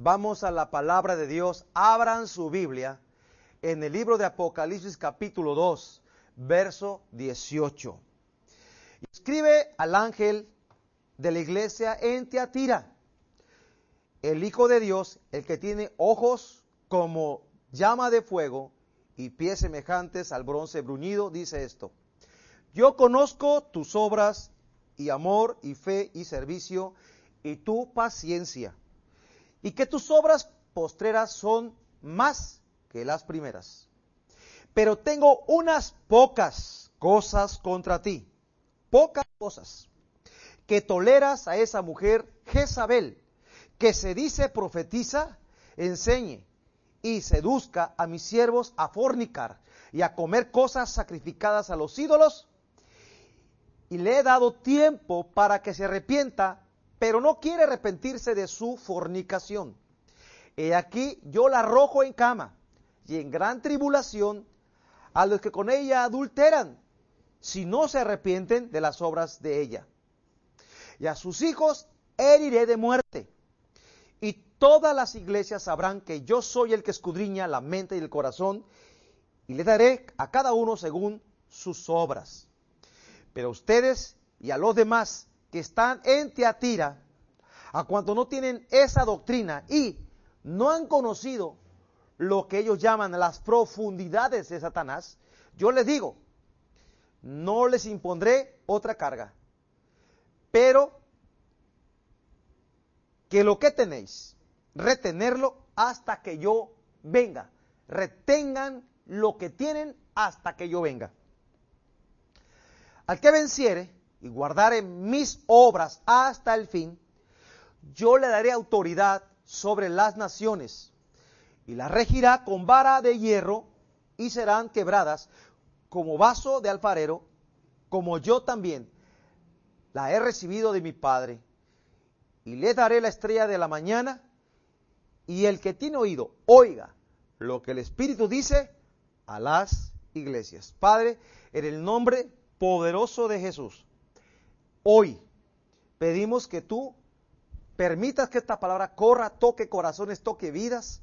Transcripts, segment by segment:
Vamos a la palabra de Dios. Abran su Biblia en el libro de Apocalipsis capítulo 2, verso 18. Escribe al ángel de la iglesia en Teatira, el Hijo de Dios, el que tiene ojos como llama de fuego y pies semejantes al bronce bruñido, dice esto. Yo conozco tus obras y amor y fe y servicio y tu paciencia y que tus obras postreras son más que las primeras. Pero tengo unas pocas cosas contra ti, pocas cosas, que toleras a esa mujer Jezabel, que se dice profetiza, enseñe y seduzca a mis siervos a fornicar y a comer cosas sacrificadas a los ídolos. Y le he dado tiempo para que se arrepienta pero no quiere arrepentirse de su fornicación. He aquí yo la arrojo en cama y en gran tribulación a los que con ella adulteran, si no se arrepienten de las obras de ella. Y a sus hijos heriré de muerte. Y todas las iglesias sabrán que yo soy el que escudriña la mente y el corazón, y le daré a cada uno según sus obras. Pero a ustedes y a los demás que están en Teatira, a cuanto no tienen esa doctrina y no han conocido lo que ellos llaman las profundidades de Satanás, yo les digo, no les impondré otra carga, pero que lo que tenéis, retenerlo hasta que yo venga. Retengan lo que tienen hasta que yo venga. Al que venciere, y guardare mis obras hasta el fin, yo le daré autoridad sobre las naciones y las regirá con vara de hierro y serán quebradas como vaso de alfarero, como yo también la he recibido de mi Padre. Y le daré la estrella de la mañana y el que tiene oído, oiga lo que el Espíritu dice a las iglesias. Padre, en el nombre poderoso de Jesús Hoy pedimos que tú permitas que esta palabra corra, toque corazones, toque vidas,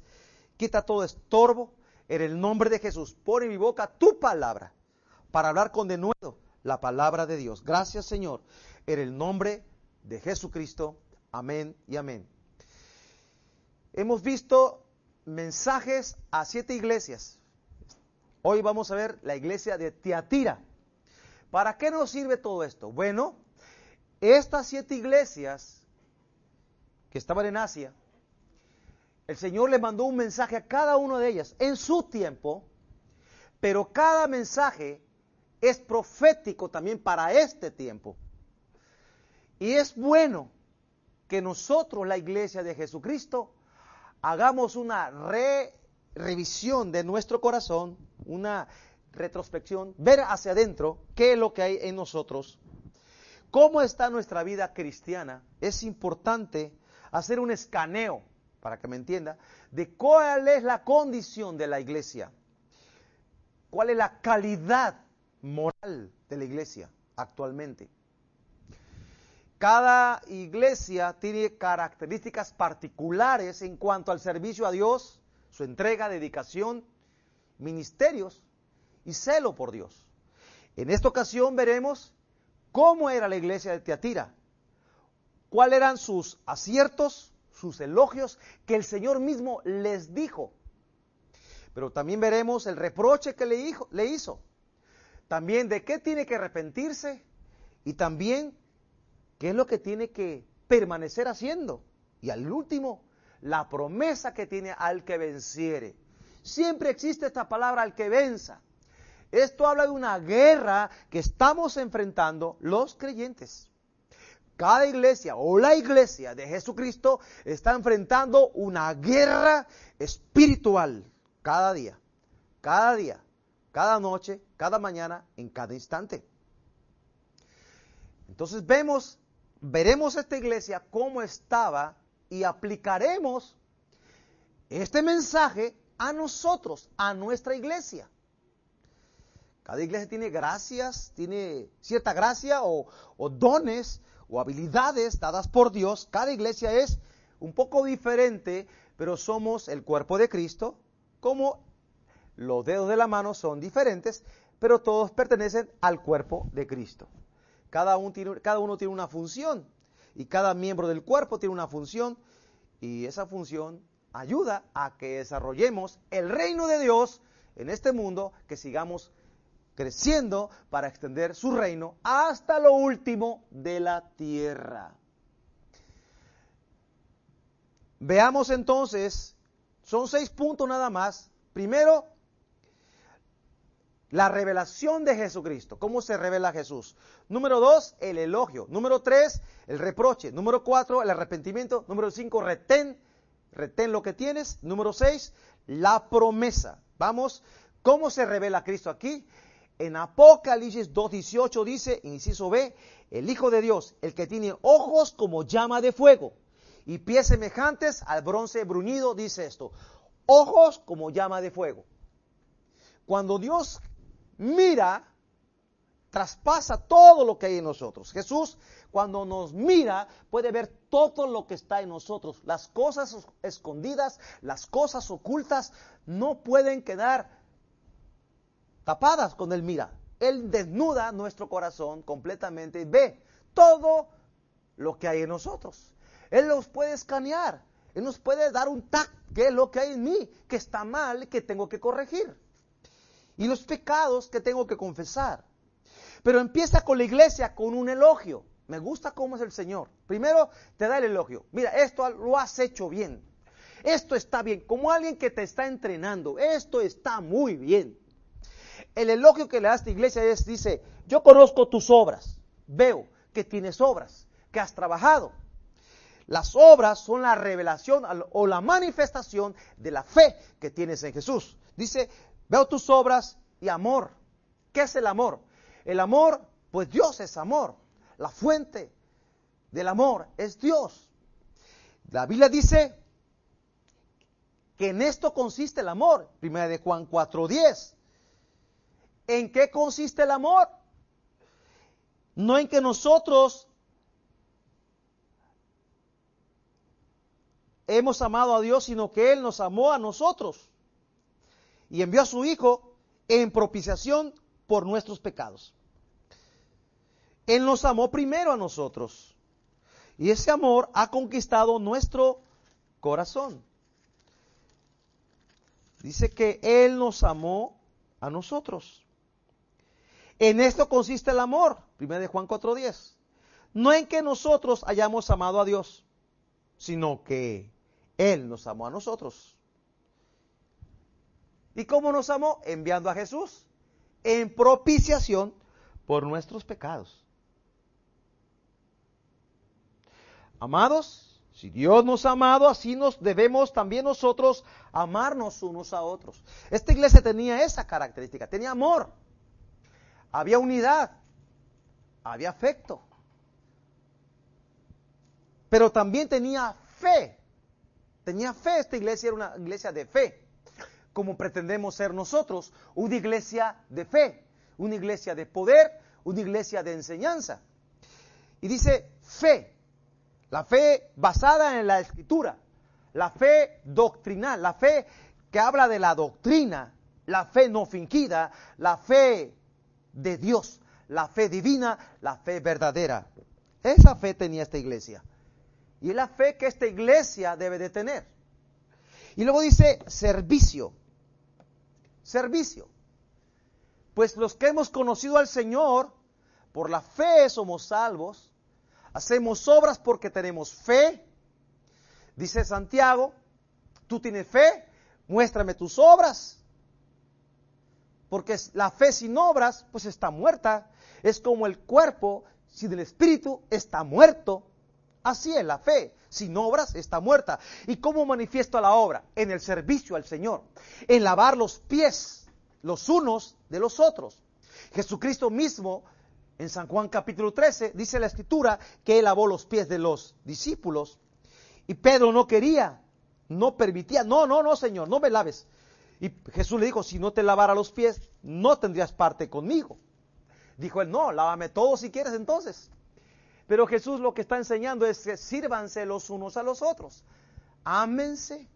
quita todo estorbo. En el nombre de Jesús, pone en mi boca tu palabra para hablar con de nuevo la palabra de Dios. Gracias Señor, en el nombre de Jesucristo. Amén y amén. Hemos visto mensajes a siete iglesias. Hoy vamos a ver la iglesia de Tiatira. ¿Para qué nos sirve todo esto? Bueno, estas siete iglesias que estaban en Asia, el Señor le mandó un mensaje a cada una de ellas en su tiempo, pero cada mensaje es profético también para este tiempo. Y es bueno que nosotros, la iglesia de Jesucristo, hagamos una revisión de nuestro corazón, una retrospección, ver hacia adentro qué es lo que hay en nosotros cómo está nuestra vida cristiana, es importante hacer un escaneo, para que me entienda, de cuál es la condición de la iglesia, cuál es la calidad moral de la iglesia actualmente. Cada iglesia tiene características particulares en cuanto al servicio a Dios, su entrega, dedicación, ministerios y celo por Dios. En esta ocasión veremos cómo era la iglesia de Teatira, cuáles eran sus aciertos, sus elogios que el Señor mismo les dijo. Pero también veremos el reproche que le, le hizo. También de qué tiene que arrepentirse y también qué es lo que tiene que permanecer haciendo. Y al último, la promesa que tiene al que venciere. Siempre existe esta palabra al que venza. Esto habla de una guerra que estamos enfrentando los creyentes. Cada iglesia o la iglesia de Jesucristo está enfrentando una guerra espiritual cada día, cada día, cada noche, cada mañana, en cada instante. Entonces vemos, veremos esta iglesia cómo estaba y aplicaremos este mensaje a nosotros, a nuestra iglesia. Cada iglesia tiene gracias, tiene cierta gracia o, dones o habilidades dadas por Dios. Cada iglesia es un poco diferente, pero somos el cuerpo de Cristo, como los dedos de la mano son diferentes, pero todos pertenecen al cuerpo de Cristo. Cada uno, tiene, cada uno tiene una función y cada miembro del cuerpo tiene una función y esa función ayuda a que desarrollemos el reino de Dios en este mundo, que sigamos creciendo para extender su reino hasta lo último de la tierra. Veamos entonces, son seis puntos nada más. Primero, la revelación de Jesucristo, cómo se revela Jesús. Número dos, el elogio. Número tres, el reproche. Número cuatro, el arrepentimiento. Número cinco, retén, retén lo que tienes. Número seis, la promesa. Vamos, ¿cómo se revela Cristo aquí? En Apocalipsis 2.18 dice, inciso B, el Hijo de Dios, el que tiene ojos como llama de fuego y pies semejantes al bronce bruñido, dice esto, ojos como llama de fuego. Cuando Dios mira, traspasa todo lo que hay en nosotros. Jesús, cuando nos mira, puede ver todo lo que está en nosotros. Las cosas escondidas, las cosas ocultas, no pueden quedar tapadas con Él mira. Él desnuda nuestro corazón completamente y ve todo lo que hay en nosotros. Él nos puede escanear. Él nos puede dar un tac, que es lo que hay en mí, que está mal, que tengo que corregir y los pecados que tengo que confesar. Pero empieza con la iglesia con un elogio. Me gusta cómo es el Señor. Primero te da el elogio. Mira, esto lo has hecho bien. Esto está bien. Como alguien que te está entrenando. Esto está muy bien. El elogio que le da a esta iglesia es, dice, yo conozco tus obras. Veo que tienes obras, que has trabajado. Las obras son la revelación o la manifestación de la fe que tienes en Jesús. Dice, Veo tus obras y amor. ¿Qué es el amor? El amor, pues Dios es amor. La fuente del amor es Dios. La Biblia dice que en esto consiste el amor. Primera de Juan 4:10. ¿En qué consiste el amor? No en que nosotros hemos amado a Dios, sino que Él nos amó a nosotros y envió a su Hijo en propiciación por nuestros pecados. Él nos amó primero a nosotros y ese amor ha conquistado nuestro corazón. Dice que Él nos amó a nosotros. En esto consiste el amor, 1 de Juan 4:10. No en que nosotros hayamos amado a Dios, sino que Él nos amó a nosotros ¿Y cómo nos amó? Enviando a Jesús en propiciación por nuestros pecados. Amados, si Dios nos ha amado, así nos debemos también nosotros amarnos unos a otros. Esta iglesia tenía esa característica, tenía amor, había unidad, había afecto, pero también tenía fe. Tenía fe, esta iglesia era una iglesia de fe como pretendemos ser nosotros, una iglesia de fe, una iglesia de poder, una iglesia de enseñanza. Y dice fe, la fe basada en la escritura, la fe doctrinal, la fe que habla de la doctrina, la fe no fingida, la fe de Dios, la fe divina, la fe verdadera. Esa fe tenía esta iglesia. Y es la fe que esta iglesia debe de tener. Y luego dice servicio servicio. Pues los que hemos conocido al Señor, por la fe somos salvos, hacemos obras porque tenemos fe. Dice Santiago, tú tienes fe, muéstrame tus obras. Porque la fe sin obras, pues está muerta. Es como el cuerpo sin el espíritu está muerto. Así es la fe. Sin obras está muerta. ¿Y cómo manifiesto la obra? En el servicio al Señor. En lavar los pies los unos de los otros. Jesucristo mismo, en San Juan capítulo 13, dice la escritura que él lavó los pies de los discípulos. Y Pedro no quería, no permitía. No, no, no, Señor, no me laves. Y Jesús le dijo, si no te lavara los pies, no tendrías parte conmigo. Dijo él, no, lávame todo si quieres entonces. Pero Jesús lo que está enseñando es que sírvanse los unos a los otros. ámense.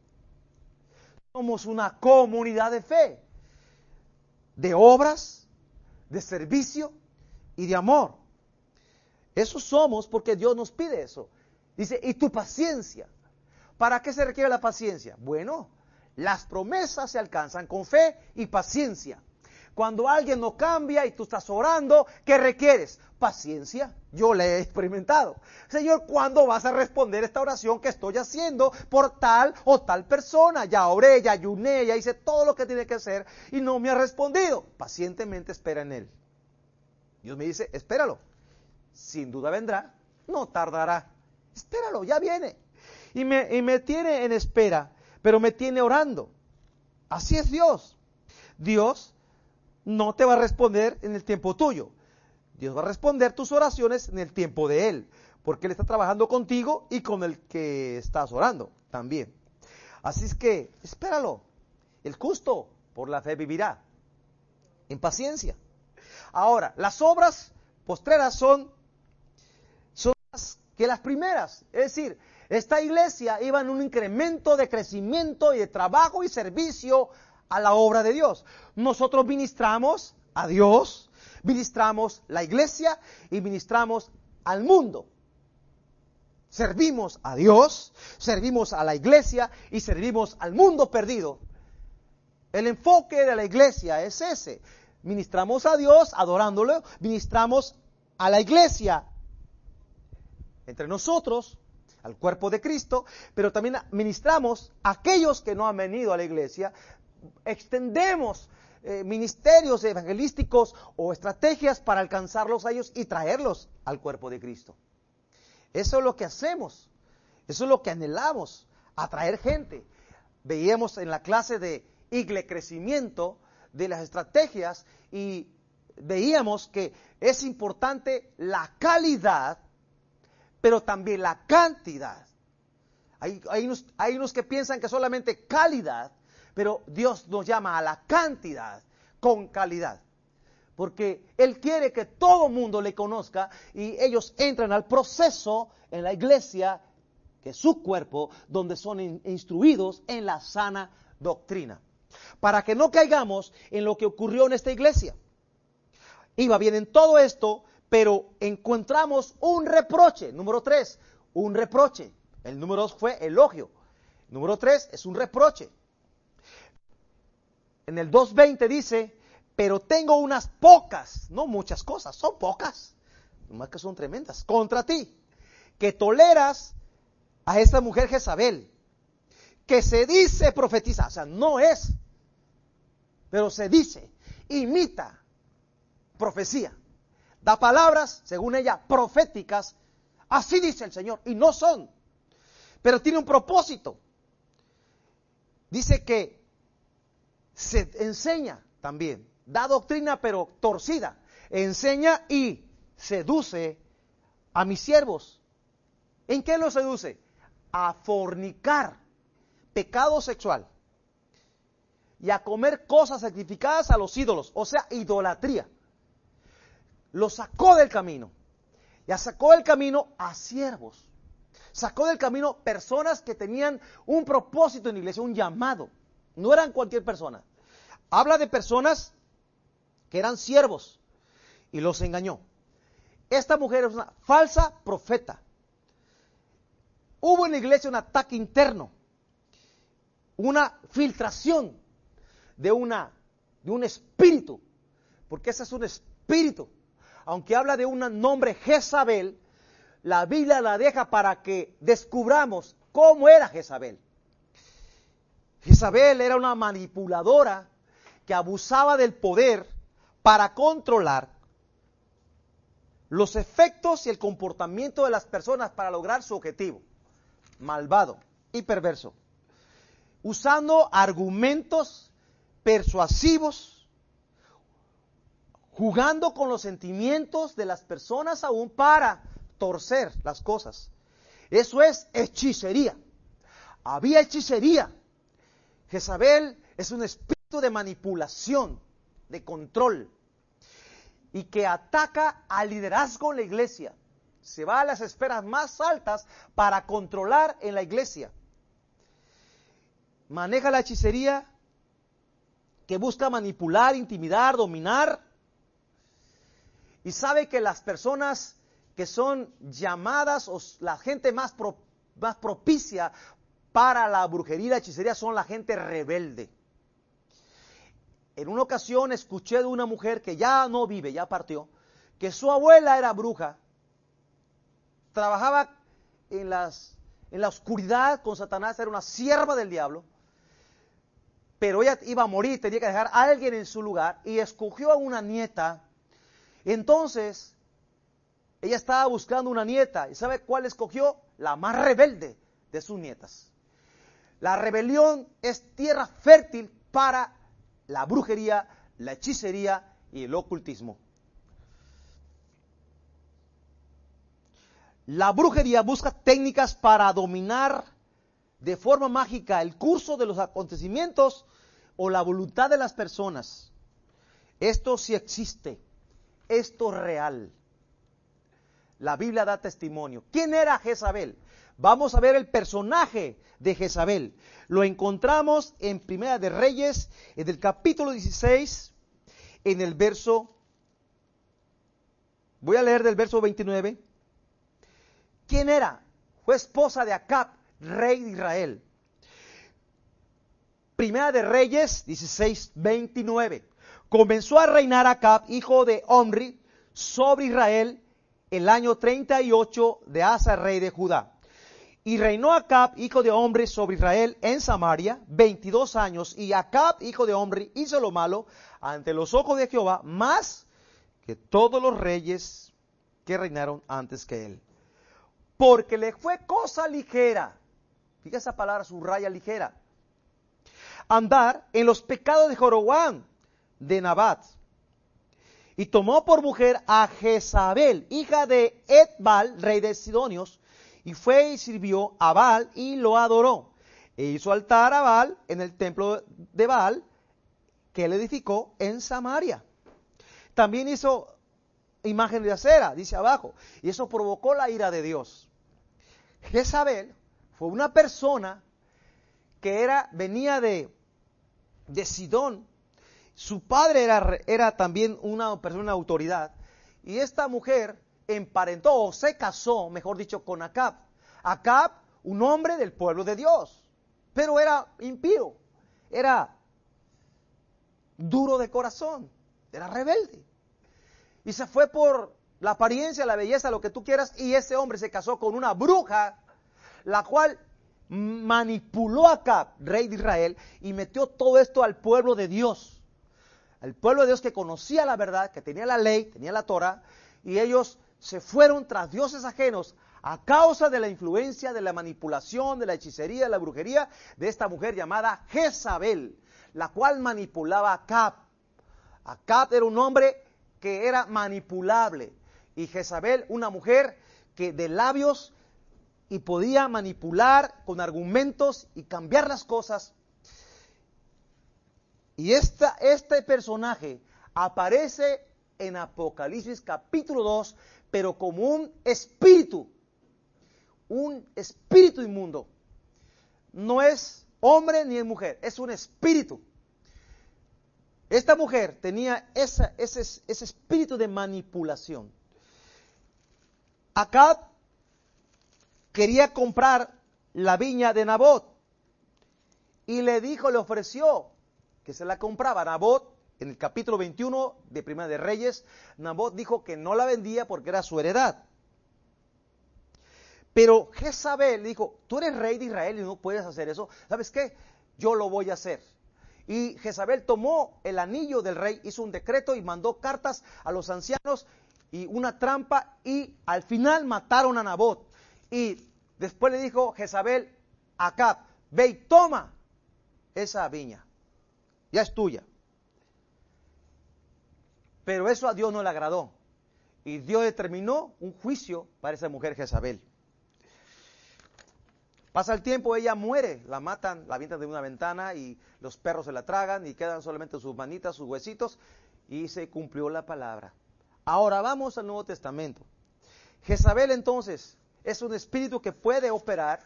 Somos una comunidad de fe, de obras, de servicio y de amor. Eso somos porque Dios nos pide eso. Dice, y tu paciencia. ¿Para qué se requiere la paciencia? Bueno, las promesas se alcanzan con fe y paciencia. Cuando alguien no cambia y tú estás orando, ¿qué requieres? Paciencia. Yo le he experimentado. Señor, ¿cuándo vas a responder esta oración que estoy haciendo por tal o tal persona? Ya oré, ya ayuné, ya hice todo lo que tiene que hacer y no me ha respondido. Pacientemente espera en él. Dios me dice, espéralo. Sin duda vendrá, no tardará. Espéralo, ya viene. Y me, y me tiene en espera, pero me tiene orando. Así es Dios. Dios no te va a responder en el tiempo tuyo. Dios va a responder tus oraciones en el tiempo de Él, porque Él está trabajando contigo y con el que estás orando también. Así es que, espéralo. El justo por la fe vivirá. En paciencia. Ahora, las obras postreras son, son más que las primeras. Es decir, esta iglesia iba en un incremento de crecimiento y de trabajo y servicio a la obra de Dios. Nosotros ministramos a Dios, ministramos la iglesia y ministramos al mundo. Servimos a Dios, servimos a la iglesia y servimos al mundo perdido. El enfoque de la iglesia es ese. Ministramos a Dios adorándolo, ministramos a la iglesia entre nosotros, al cuerpo de Cristo, pero también ministramos a aquellos que no han venido a la iglesia, extendemos eh, ministerios evangelísticos o estrategias para alcanzarlos a ellos y traerlos al cuerpo de Cristo. Eso es lo que hacemos, eso es lo que anhelamos, atraer gente. Veíamos en la clase de Igle Crecimiento de las estrategias y veíamos que es importante la calidad, pero también la cantidad. Hay, hay unos que piensan que solamente calidad pero Dios nos llama a la cantidad con calidad. Porque Él quiere que todo mundo le conozca y ellos entran al proceso en la iglesia, que es su cuerpo, donde son instruidos en la sana doctrina. Para que no caigamos en lo que ocurrió en esta iglesia. Iba bien en todo esto, pero encontramos un reproche. Número tres, un reproche. El número dos fue elogio. Número tres es un reproche en el 2.20 dice, pero tengo unas pocas, no muchas cosas, son pocas, más que son tremendas, contra ti, que toleras a esta mujer Jezabel, que se dice profetiza, o sea, no es, pero se dice, imita profecía, da palabras, según ella, proféticas, así dice el Señor, y no son, pero tiene un propósito. Dice que se enseña también, da doctrina pero torcida, enseña y seduce a mis siervos. ¿En qué lo seduce? A fornicar, pecado sexual, y a comer cosas sacrificadas a los ídolos, o sea, idolatría. Lo sacó del camino. Ya sacó del camino a siervos. Sacó del camino personas que tenían un propósito en la iglesia, un llamado. No eran cualquier persona. Habla de personas que eran siervos y los engañó. Esta mujer es una falsa profeta. Hubo en la iglesia un ataque interno, una filtración de, una, de un espíritu, porque ese es un espíritu. Aunque habla de un nombre Jezabel, la Biblia la deja para que descubramos cómo era Jezabel. Jezabel era una manipuladora que abusaba del poder para controlar los efectos y el comportamiento de las personas para lograr su objetivo. Malvado y perverso. Usando argumentos persuasivos, jugando con los sentimientos de las personas aún para torcer las cosas. Eso es hechicería. Había hechicería. Jezabel es un espíritu de manipulación, de control, y que ataca al liderazgo en la iglesia. Se va a las esferas más altas para controlar en la iglesia. maneja la hechicería, que busca manipular, intimidar, dominar, y sabe que las personas que son llamadas o la gente más, más propicia para la brujería y la hechicería son la gente rebelde. En una ocasión escuché de una mujer que ya no vive, ya partió, que su abuela era bruja, trabajaba en, las, en la oscuridad con Satanás, era una sierva del diablo, pero ella iba a morir, tenía que dejar a alguien en su lugar y escogió a una nieta. Entonces, ella estaba buscando una nieta y ¿sabe cuál escogió? La más rebelde de sus nietas. La rebelión es tierra fértil para la brujería, la hechicería y el ocultismo. La brujería busca técnicas para dominar de forma mágica el curso de los acontecimientos o la voluntad de las personas. Esto sí existe, esto es real. La Biblia da testimonio. ¿Quién era Jezabel? Vamos a ver el personaje de Jezabel. Lo encontramos en Primera de Reyes, en el capítulo 16, en el verso, voy a leer del verso 29. ¿Quién era? Fue esposa de Acab, rey de Israel. Primera de Reyes 16, 29. Comenzó a reinar Acab, hijo de Omri, sobre Israel el año 38 de Asa, rey de Judá. Y reinó Acab, hijo de hombre, sobre Israel en Samaria, 22 años. Y Acab, hijo de hombre, hizo lo malo ante los ojos de Jehová, más que todos los reyes que reinaron antes que él. Porque le fue cosa ligera. Fíjate esa palabra, subraya ligera. Andar en los pecados de Joroboam, de Nabat. Y tomó por mujer a Jezabel, hija de Edbal, rey de Sidonios, y fue y sirvió a Baal y lo adoró. E hizo altar a Baal en el templo de Baal que él edificó en Samaria. También hizo imagen de acera, dice abajo, y eso provocó la ira de Dios. Jezabel fue una persona que era, venía de, de Sidón. Su padre era, también una persona de autoridad. Y esta mujer emparentó o se casó, mejor dicho, con Acab. Acab, un hombre del pueblo de Dios, pero era impío, era duro de corazón, era rebelde. Y se fue por la apariencia, la belleza, lo que tú quieras, y ese hombre se casó con una bruja, la cual manipuló a Acab, rey de Israel, y metió todo esto al pueblo de Dios. Al pueblo de Dios que conocía la verdad, que tenía la ley, tenía la Torah, y ellos se fueron tras dioses ajenos a causa de la influencia, de la manipulación, de la hechicería, de la brujería de esta mujer llamada Jezabel, la cual manipulaba a Acab. Acab era un hombre que era manipulable y Jezabel una mujer que de labios y podía manipular con argumentos y cambiar las cosas. Y este personaje aparece en Apocalipsis capítulo 2, pero como un espíritu, un espíritu inmundo. No es hombre ni es mujer, es un espíritu. Esta mujer tenía ese, ese espíritu de manipulación. Acá quería comprar la viña de Nabot y le dijo, le ofreció que se la compraba. Nabot en el capítulo 21 de Primera de Reyes, Nabot dijo que no la vendía porque era su heredad. Pero Jezabel dijo, tú eres rey de Israel y no puedes hacer eso. ¿Sabes qué? Yo lo voy a hacer. Y Jezabel tomó el anillo del rey, hizo un decreto y mandó cartas a los ancianos y una trampa y al final mataron a Nabot. Y después le dijo Jezabel a Acab, ve y toma esa viña, ya es tuya. Pero eso a Dios no le agradó. Y Dios determinó un juicio para esa mujer Jezabel. Pasa el tiempo, ella muere, la matan, la avientan de una ventana y los perros se la tragan y quedan solamente sus manitas, sus huesitos y se cumplió la palabra. Ahora vamos al Nuevo Testamento. Jezabel entonces es un espíritu que puede operar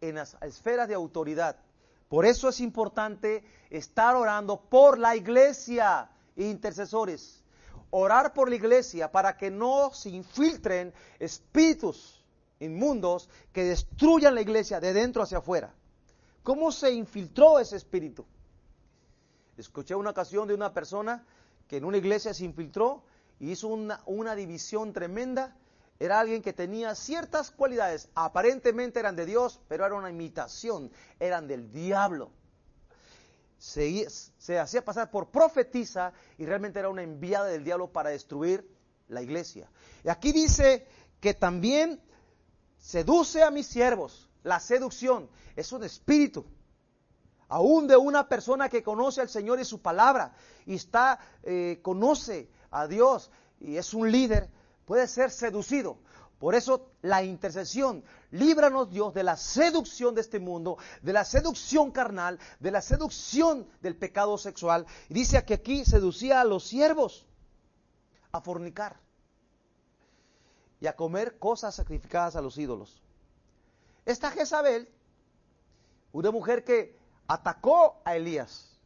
en las esferas de autoridad. Por eso es importante estar orando por la iglesia, intercesores. Orar por la iglesia para que no se infiltren espíritus inmundos que destruyan la iglesia de dentro hacia afuera. ¿Cómo se infiltró ese espíritu? Escuché una ocasión de una persona que en una iglesia se infiltró y hizo una, una división tremenda era alguien que tenía ciertas cualidades, aparentemente eran de Dios, pero era una imitación, eran del diablo. Se, hacía pasar por profetisa y realmente era una enviada del diablo para destruir la iglesia. Y aquí dice que también seduce a mis siervos. La seducción es un espíritu, aún de una persona que conoce al Señor y su palabra y está, eh, conoce a Dios y es un líder puede ser seducido. Por eso la intercesión, líbranos Dios de la seducción de este mundo, de la seducción carnal, de la seducción del pecado sexual. Y dice que aquí seducía a los siervos a fornicar y a comer cosas sacrificadas a los ídolos. Esta Jezabel, una mujer que atacó a Elías.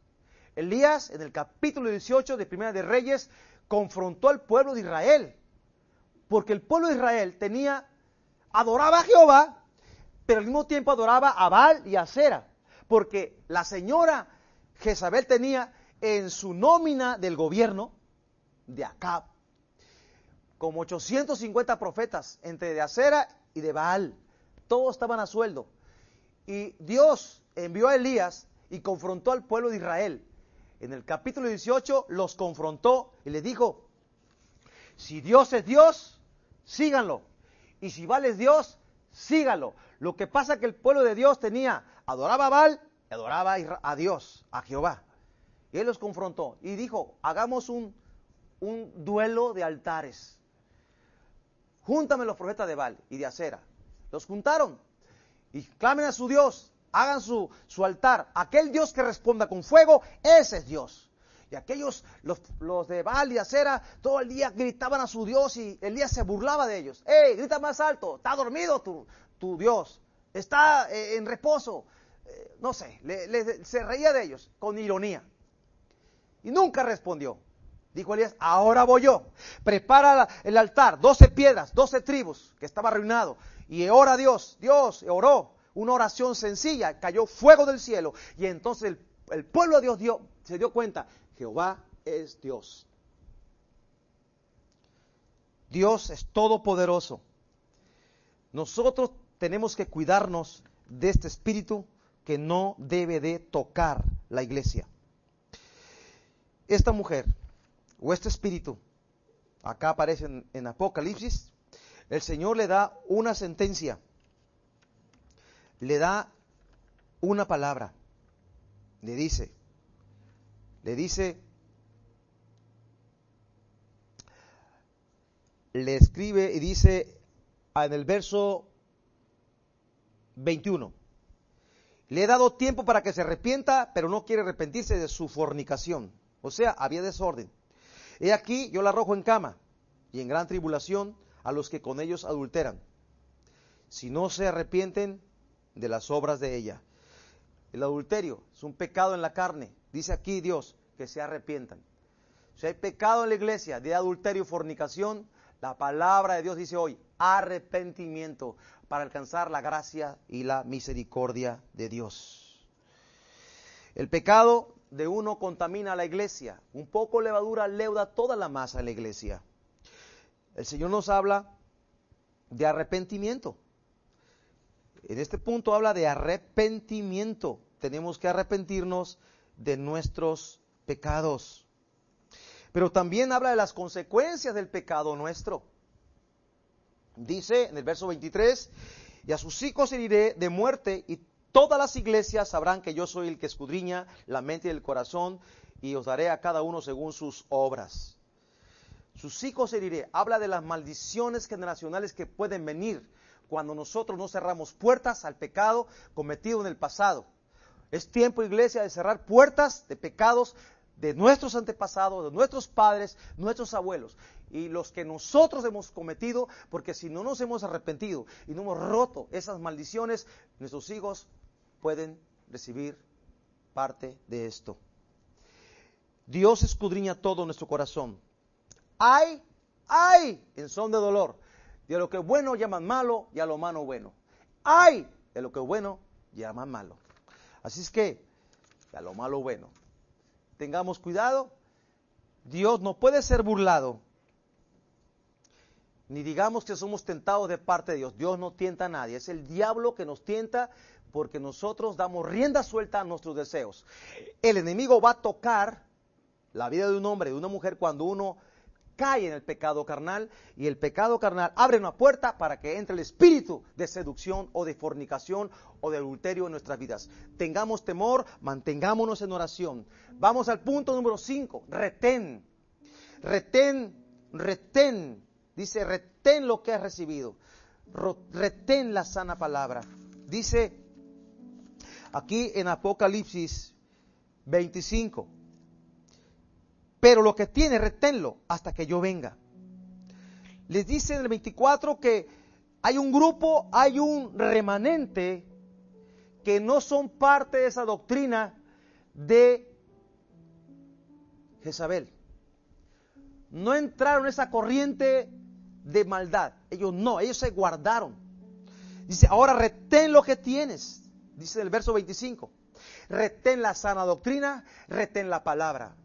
Elías, en el capítulo 18 de Primera de Reyes, confrontó al pueblo de Israel porque el pueblo de Israel tenía, adoraba a Jehová, pero al mismo tiempo adoraba a Baal y a Sera, porque la señora Jezabel tenía en su nómina del gobierno de Acab como 850 profetas entre de Acera y de Baal. Todos estaban a sueldo. Y Dios envió a Elías y confrontó al pueblo de Israel. En el capítulo 18 los confrontó y les dijo, si Dios es Dios, síganlo. Y si Baal es Dios, síganlo. Lo que pasa es que el pueblo de Dios tenía, adoraba a Baal, adoraba a Dios, a Jehová. Y él los confrontó y dijo, hagamos un, duelo de altares. Júntame los profetas de Baal y de Acera. Los juntaron y clamen a su Dios, hagan su, su altar. Aquel Dios que responda con fuego, ese es Dios. Y aquellos, los, de Baal y Acera, todo el día gritaban a su Dios y Elías se burlaba de ellos. ¡Ey, grita más alto! Está dormido tu, Dios. Está eh, en reposo. Eh, no sé, se reía de ellos con ironía. Y nunca respondió. Dijo Elías, ahora voy yo. Prepara el altar, doce piedras, doce tribus, que estaba arruinado. Y ora a Dios. Dios oró una oración sencilla, cayó fuego del cielo. Y entonces el, pueblo de Dios dio, se dio cuenta, Jehová es Dios. Dios es todopoderoso. Nosotros tenemos que cuidarnos de este espíritu que no debe de tocar la iglesia. Esta mujer o este espíritu, acá aparece en, en Apocalipsis, el Señor le da una sentencia, le da una palabra, le dice, le dice, le escribe y dice en el verso 21, le he dado tiempo para que se arrepienta, pero no quiere arrepentirse de su fornicación. O sea, había desorden. He aquí, yo la arrojo en cama y en gran tribulación a los que con ellos adulteran, si no se arrepienten de las obras de ella. El adulterio es un pecado en la carne, Dice aquí Dios que se arrepientan. Si hay pecado en la iglesia de adulterio y fornicación, la palabra de Dios dice hoy, arrepentimiento para alcanzar la gracia y la misericordia de Dios. El pecado de uno contamina a la iglesia. Un poco levadura leuda toda la masa de la iglesia. El Señor nos habla de arrepentimiento. En este punto habla de arrepentimiento. Tenemos que arrepentirnos de nuestros pecados. Pero también habla de las consecuencias del pecado nuestro. Dice en el verso 23, y a sus hijos heriré de muerte y todas las iglesias sabrán que yo soy el que escudriña la mente y el corazón y os daré a cada uno según sus obras. Sus hijos heriré. Habla de las maldiciones generacionales que pueden venir cuando nosotros no cerramos puertas al pecado cometido en el pasado. Es tiempo, iglesia, de cerrar puertas de pecados de nuestros antepasados, de nuestros padres, nuestros abuelos y los que nosotros hemos cometido, porque si no nos hemos arrepentido y no hemos roto esas maldiciones, nuestros hijos pueden recibir parte de esto. Dios escudriña todo nuestro corazón. Hay, hay en son de dolor. De lo que bueno llaman malo y a lo malo bueno. Hay de lo que bueno llaman malo. Así es que, a lo malo bueno. Tengamos cuidado. Dios no puede ser burlado. Ni digamos que somos tentados de parte de Dios. Dios no tienta a nadie. Es el diablo que nos tienta porque nosotros damos rienda suelta a nuestros deseos. El enemigo va a tocar la vida de un hombre, de una mujer, cuando uno cae en el pecado carnal y el pecado carnal abre una puerta para que entre el espíritu de seducción o de fornicación o de adulterio en nuestras vidas. Tengamos temor, mantengámonos en oración. Vamos al punto número 5, retén. Retén, retén. Dice, retén lo que has recibido. Retén la sana palabra. Dice aquí en Apocalipsis 25 pero lo que tiene, reténlo hasta que yo venga. Les dice en el 24 que hay un grupo, hay un remanente que no son parte de esa doctrina de Jezabel. No entraron en esa corriente de maldad. Ellos no, ellos se guardaron. Dice, ahora retén lo que tienes. Dice en el verso 25. Retén la sana doctrina, retén la palabra.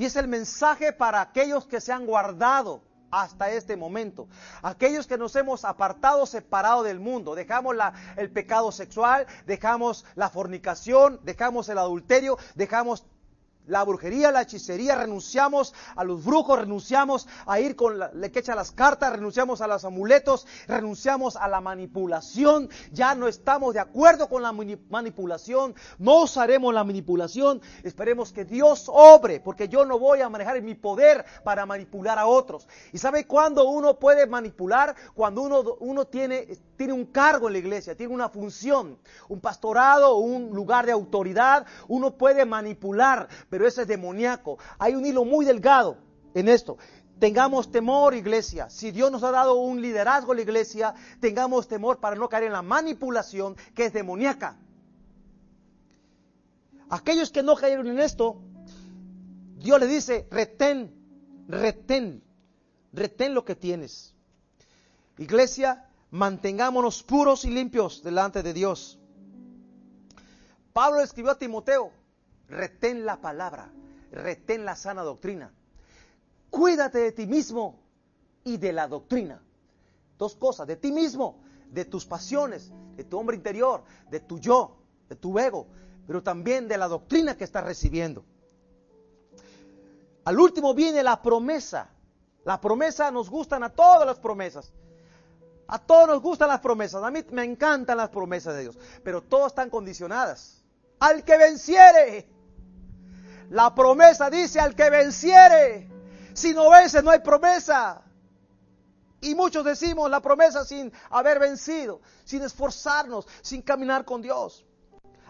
Y es el mensaje para aquellos que se han guardado hasta este momento. Aquellos que nos hemos apartado, separado del mundo. Dejamos el pecado sexual, dejamos la fornicación, dejamos el adulterio, dejamos la brujería, la hechicería, renunciamos a los brujos, renunciamos a ir con la, le que echa las cartas, renunciamos a los amuletos, renunciamos a la manipulación, ya no estamos de acuerdo con la manipulación, no usaremos la manipulación, esperemos que Dios obre, porque yo no voy a manejar mi poder para manipular a otros. ¿Y sabe cuándo uno puede manipular? Cuando uno, uno tiene, tiene un cargo en la iglesia, tiene una función, un pastorado, un lugar de autoridad, uno puede manipular, pero ese es demoníaco. Hay un hilo muy delgado en esto. Tengamos temor, iglesia. Si Dios nos ha dado un liderazgo en la iglesia, tengamos temor para no caer en la manipulación que es demoníaca. Aquellos que no cayeron en esto, Dios le dice, retén, retén, retén lo que tienes. Iglesia, mantengámonos puros y limpios delante de Dios. Pablo escribió a Timoteo, retén la palabra, retén la sana doctrina. Cuídate de ti mismo y de la doctrina. Dos cosas, de ti mismo, de tus pasiones, de tu hombre interior, de tu yo, de tu ego, pero también de la doctrina que estás recibiendo. Al último viene la promesa. La promesa nos gustan a todas las promesas. A todos nos gustan las promesas. A mí me encantan las promesas de Dios. Pero todas están condicionadas. Al que venciere. La promesa dice al que venciere. Si no vence no hay promesa. Y muchos decimos la promesa sin haber vencido, sin esforzarnos, sin caminar con Dios.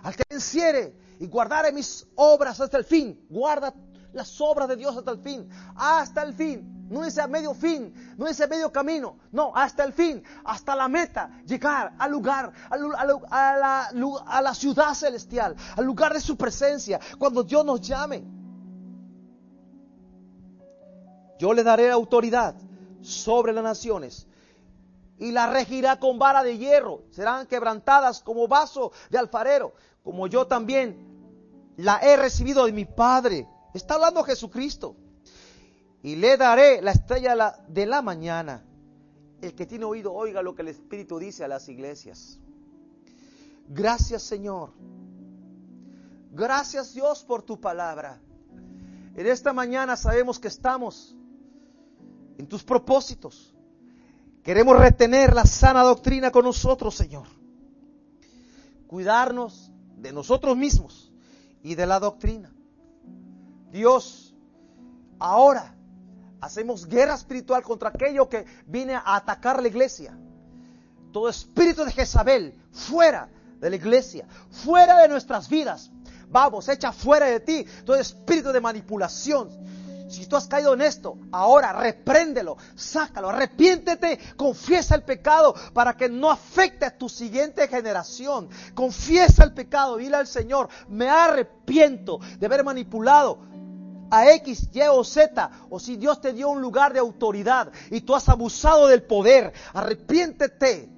Al que venciere y guardare mis obras hasta el fin, guarda las obras de Dios hasta el fin, hasta el fin. No es a medio fin, no es a medio camino, no, hasta el fin, hasta la meta, llegar al lugar, a la, a la ciudad celestial, al lugar de su presencia, cuando Dios nos llame. Yo le daré autoridad sobre las naciones y la regirá con vara de hierro. Serán quebrantadas como vaso de alfarero, como yo también la he recibido de mi Padre. Está hablando Jesucristo. Y le daré la estrella de la mañana. El que tiene oído, oiga lo que el Espíritu dice a las iglesias. Gracias Señor. Gracias Dios por tu palabra. En esta mañana sabemos que estamos en tus propósitos. Queremos retener la sana doctrina con nosotros, Señor. Cuidarnos de nosotros mismos y de la doctrina. Dios, ahora hacemos guerra espiritual contra aquello que viene a atacar la iglesia. Todo espíritu de Jezabel fuera de la iglesia, fuera de nuestras vidas. Vamos, echa fuera de ti todo espíritu de manipulación. Si tú has caído en esto, ahora repréndelo, sácalo, arrepiéntete, confiesa el pecado para que no afecte a tu siguiente generación. Confiesa el pecado, dile al Señor, me arrepiento de haber manipulado a X, Y o Z, o si Dios te dio un lugar de autoridad y tú has abusado del poder, arrepiéntete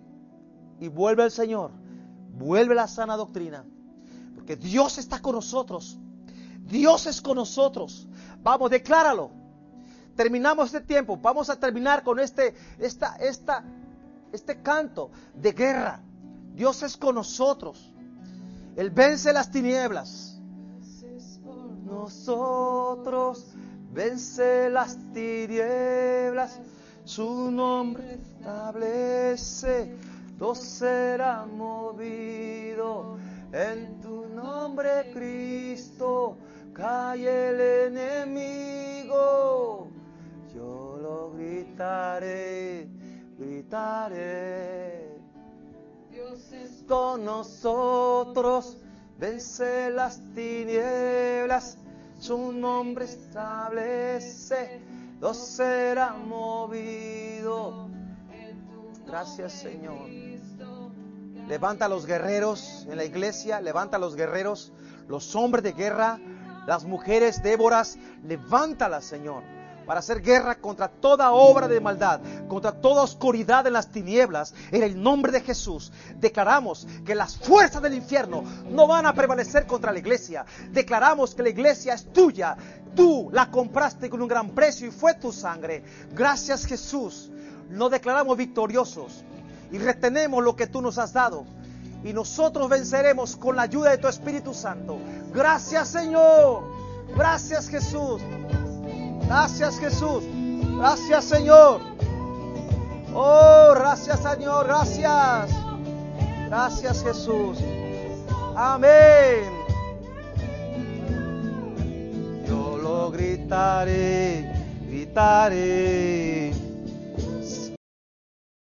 y vuelve al Señor, vuelve a la sana doctrina, porque Dios está con nosotros, Dios es con nosotros. Vamos, decláralo. Terminamos este tiempo, vamos a terminar con este, esta, esta, este canto de guerra. Dios es con nosotros. Él vence las tinieblas nosotros, vence las tinieblas, su nombre establece, todo será movido en tu nombre, Cristo, cae el enemigo, yo lo gritaré, gritaré. Dios es con nosotros, vence las tinieblas, su nombre establece, todo será movido. Gracias Señor. Levanta a los guerreros en la iglesia, levanta a los guerreros, los hombres de guerra, las mujeres Déboras, levántalas Señor para hacer guerra contra toda obra de maldad, contra toda oscuridad en las tinieblas. En el nombre de Jesús declaramos que las fuerzas del infierno no van a prevalecer contra la iglesia. Declaramos que la iglesia es tuya. Tú la compraste con un gran precio y fue tu sangre. Gracias Jesús. Nos declaramos victoriosos y retenemos lo que tú nos has dado. Y nosotros venceremos con la ayuda de tu Espíritu Santo. Gracias Señor. Gracias Jesús. Gracias Jesús. Gracias Señor. Oh, gracias Señor. Gracias. Gracias Jesús. Amén. Yo lo gritaré, gritaré.